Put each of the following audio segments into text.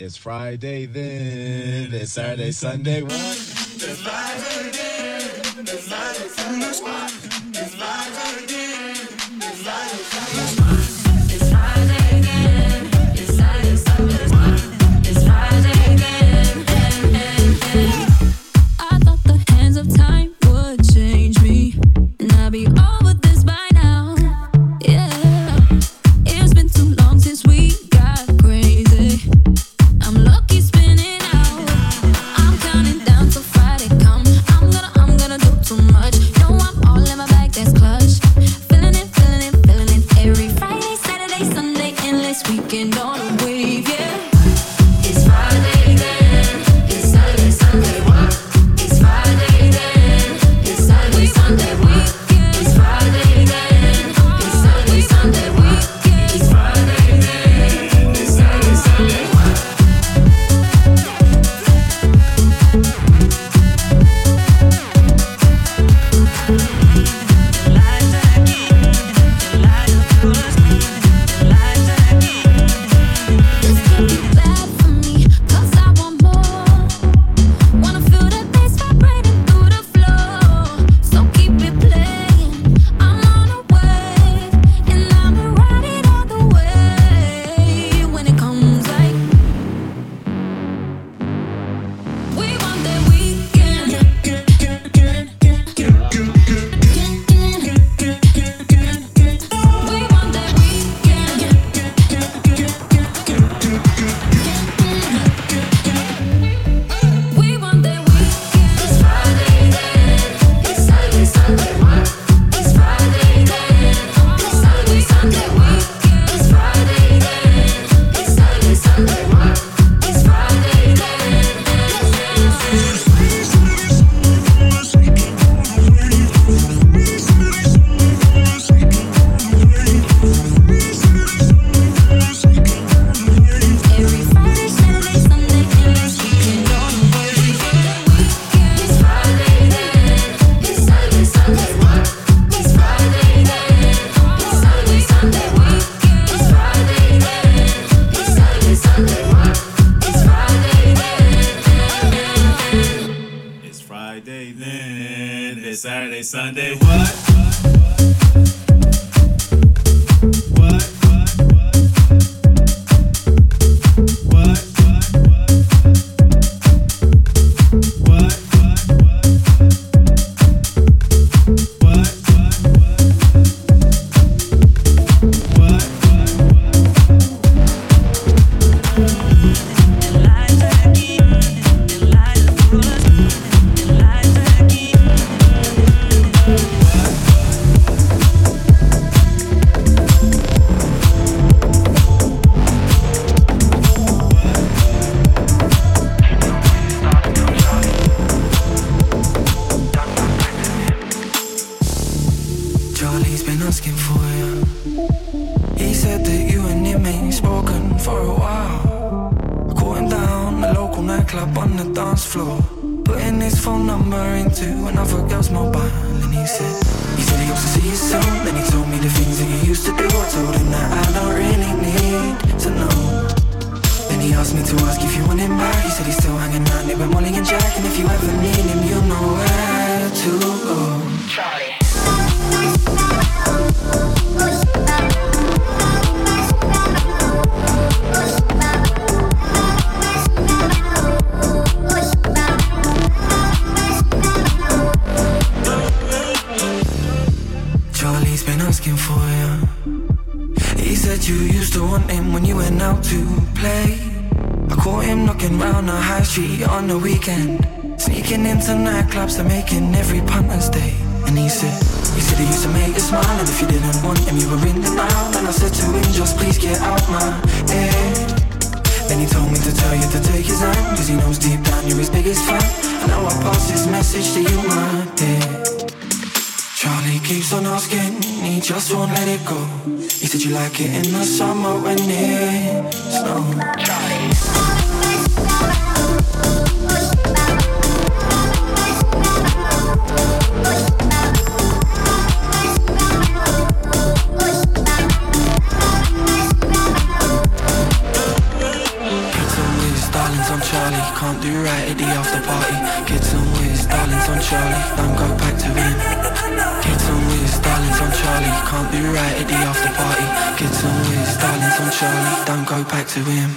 It's Friday then. It's Saturday, Sunday. What? It's Friday then. It's Saturday, Sunday. What? It's to ask if you want him back. He said he's still hanging out near Molly and Jack. And if you ever need him, you know where to go. Charlie Charlie's been asking for He said you used to want him when you went out to play. Caught him knocking round the high street on the weekend. Sneaking into nightclubs and making every partner stay. And he said, he said he used to make you smile, and if you didn't want him, you were in denial. And I said to him, Just please get out my head. Then he told me to tell you to take his hand, cause he knows deep down you're his biggest fan. And now I pass this message to you, my dear. Charlie keeps on asking, he just won't let it go. He said you like it in the summer when it snows. Don't go back to him.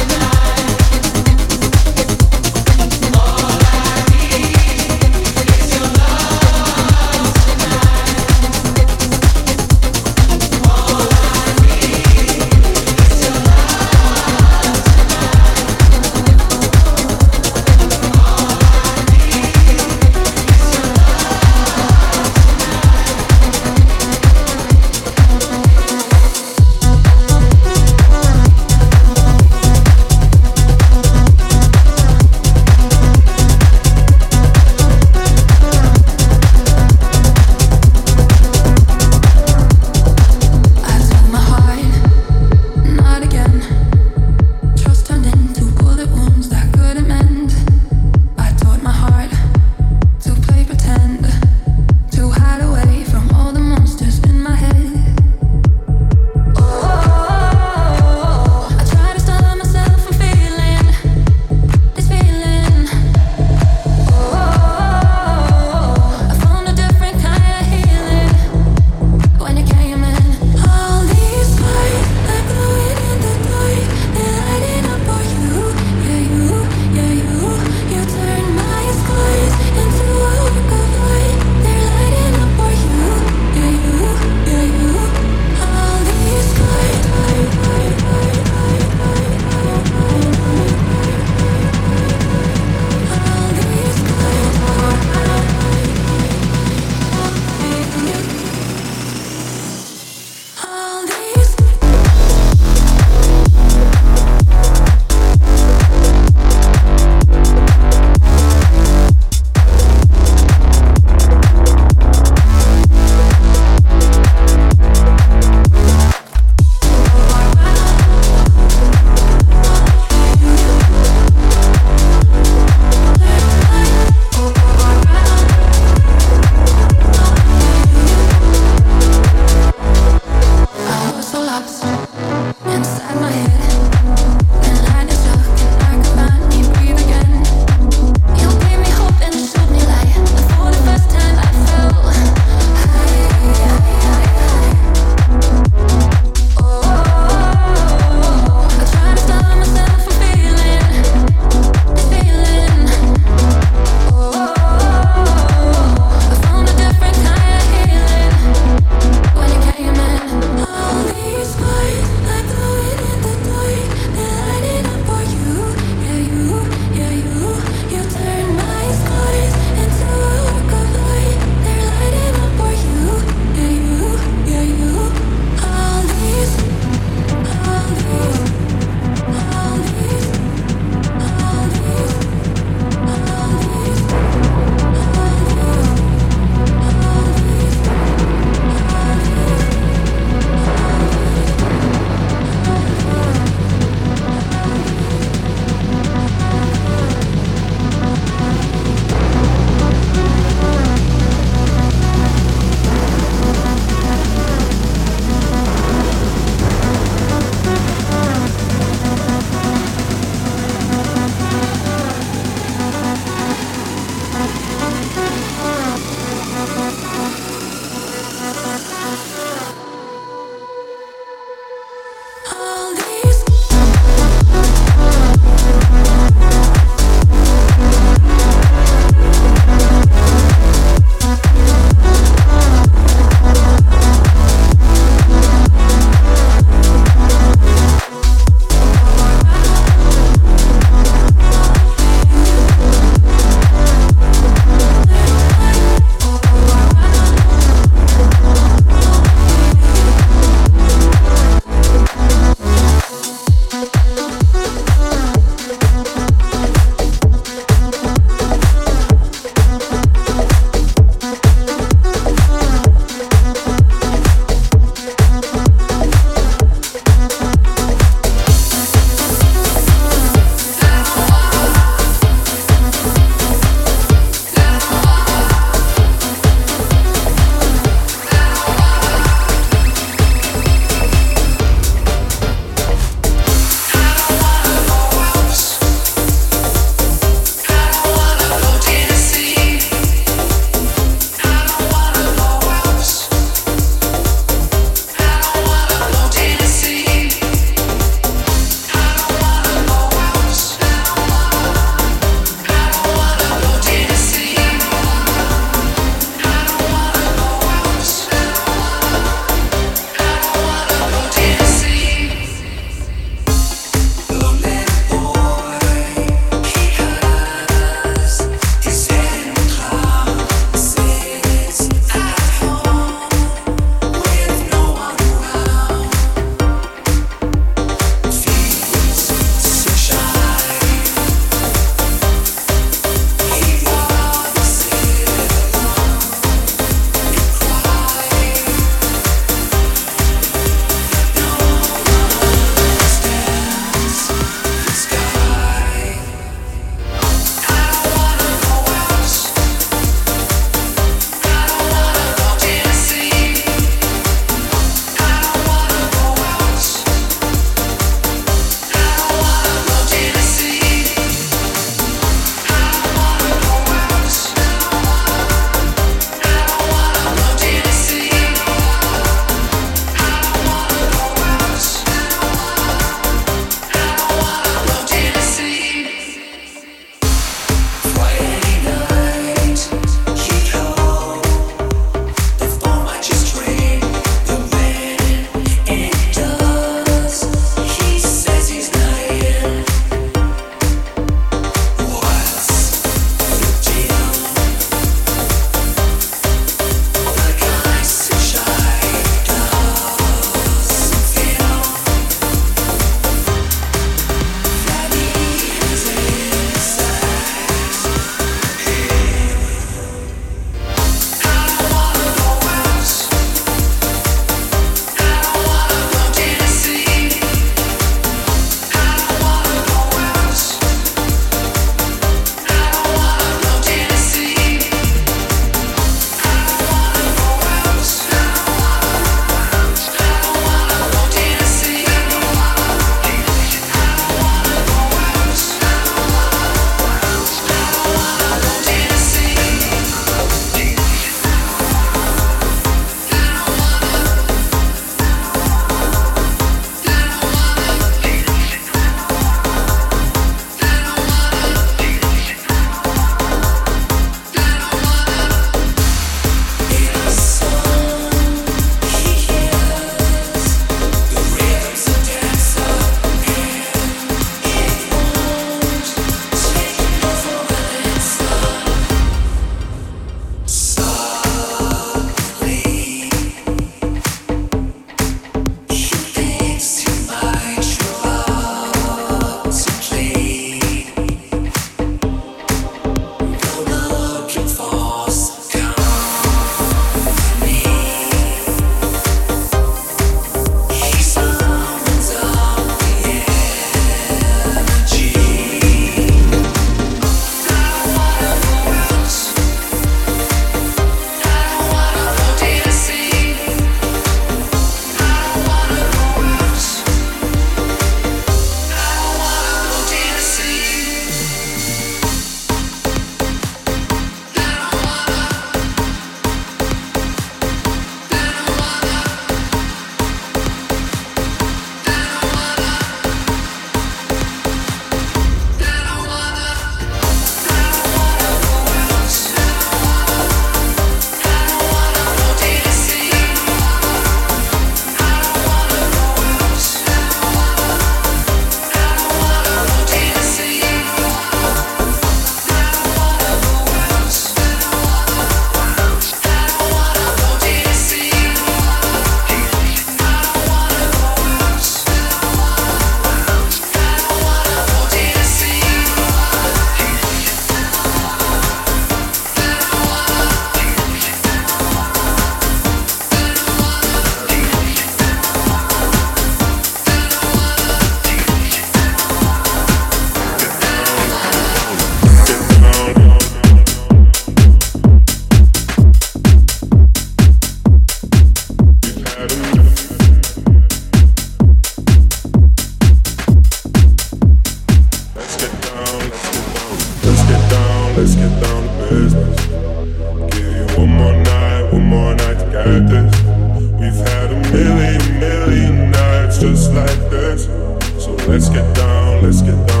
let's get down, let's get down.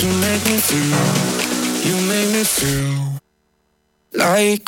You make me feel, you make me feel like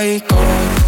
Like up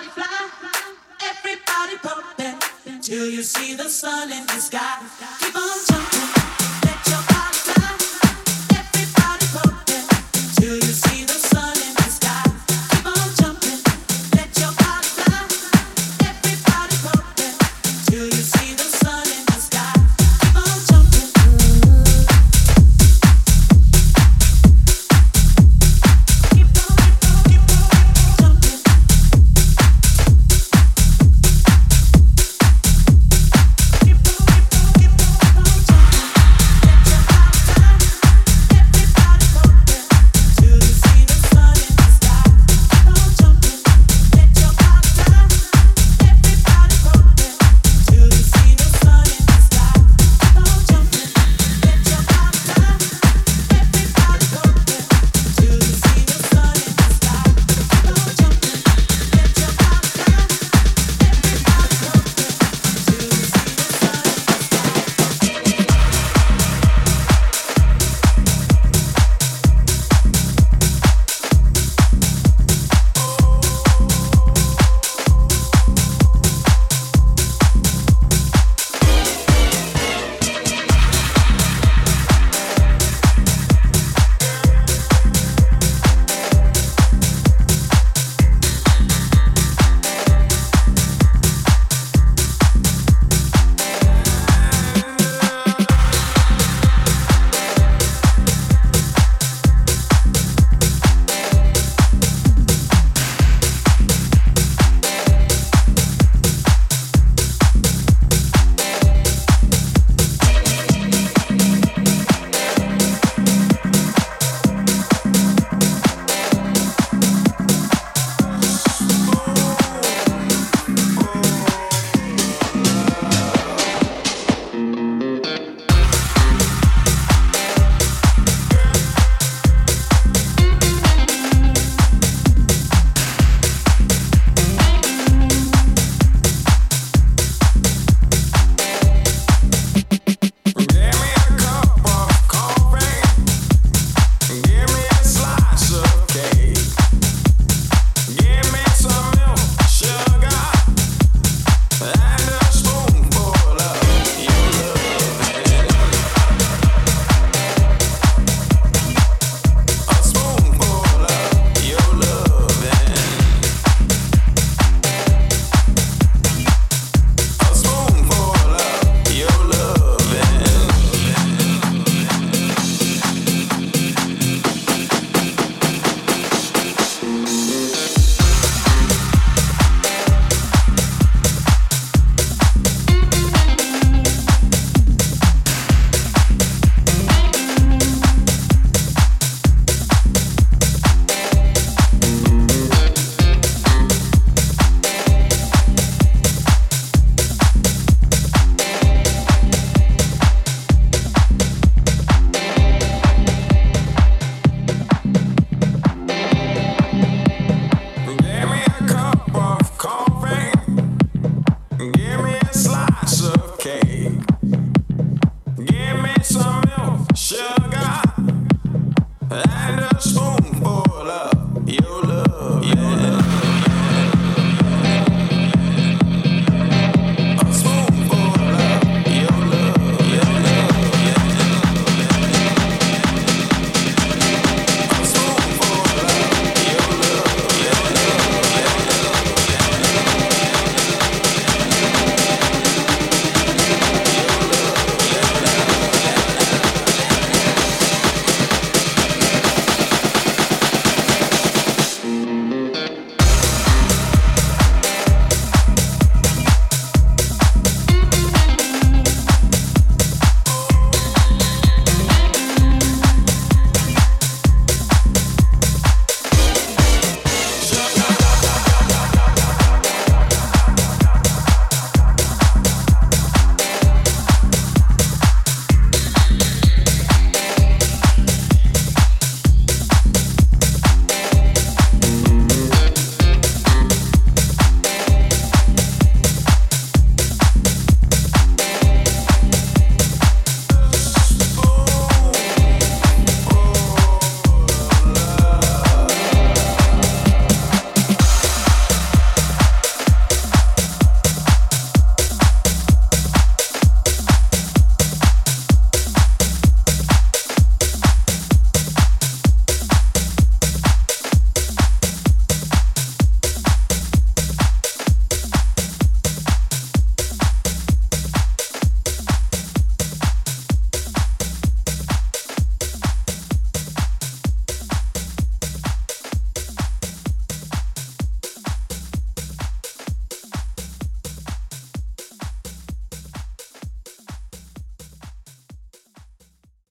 Everybody pumping till you see the sun in the sky. Keep on jumping.